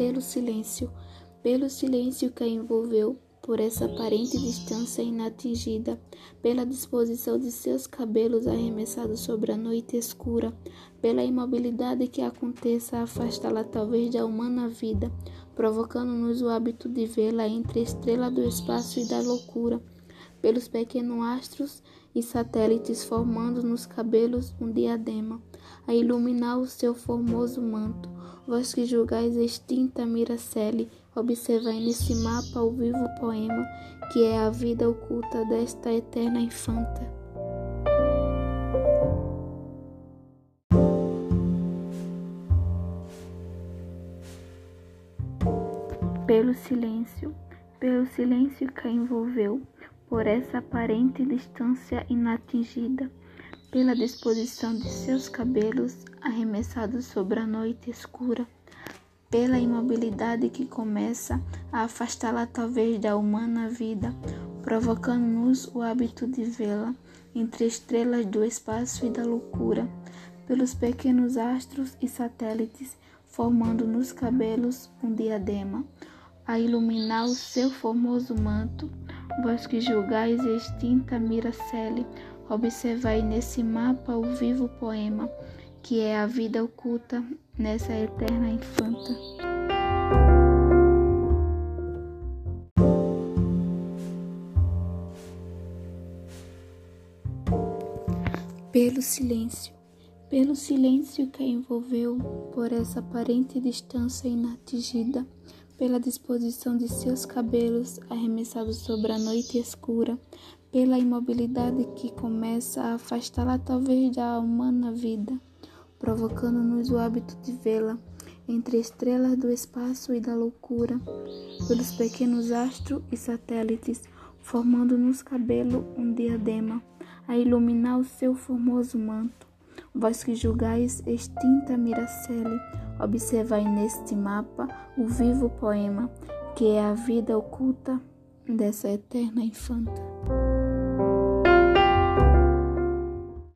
pelo silêncio, pelo silêncio que a envolveu, por essa aparente distância inatingida, pela disposição de seus cabelos arremessados sobre a noite escura, pela imobilidade que aconteça a afastá-la talvez da humana vida, provocando-nos o hábito de vê-la entre estrela do espaço e da loucura, pelos pequenos astros e satélites formando nos cabelos um diadema, a iluminar o seu formoso manto. Vós que julgais extinta Miracele, observai nesse mapa o vivo poema que é a vida oculta desta eterna infanta. Pelo silêncio, pelo silêncio que a envolveu, por essa aparente distância inatingida, pela disposição de seus cabelos arremessados sobre a noite escura, pela imobilidade que começa a afastá-la talvez da humana vida, provocando-nos o hábito de vê-la entre estrelas do espaço e da loucura, pelos pequenos astros e satélites, formando nos cabelos um diadema, a iluminar o seu formoso manto, Vós que julgais extinta Miracele, observai nesse mapa o vivo poema, que é a vida oculta nessa eterna infanta. Pelo silêncio, pelo silêncio que a envolveu por essa aparente distância inatingida, pela disposição de seus cabelos arremessados sobre a noite escura, pela imobilidade que começa a afastá-la talvez da humana vida, provocando-nos o hábito de vê-la entre estrelas do espaço e da loucura, pelos pequenos astros e satélites, formando nos cabelo um diadema, a iluminar o seu formoso manto. Vós que julgais extinta Miracele, Observai neste mapa o vivo poema que é a vida oculta dessa eterna infanta.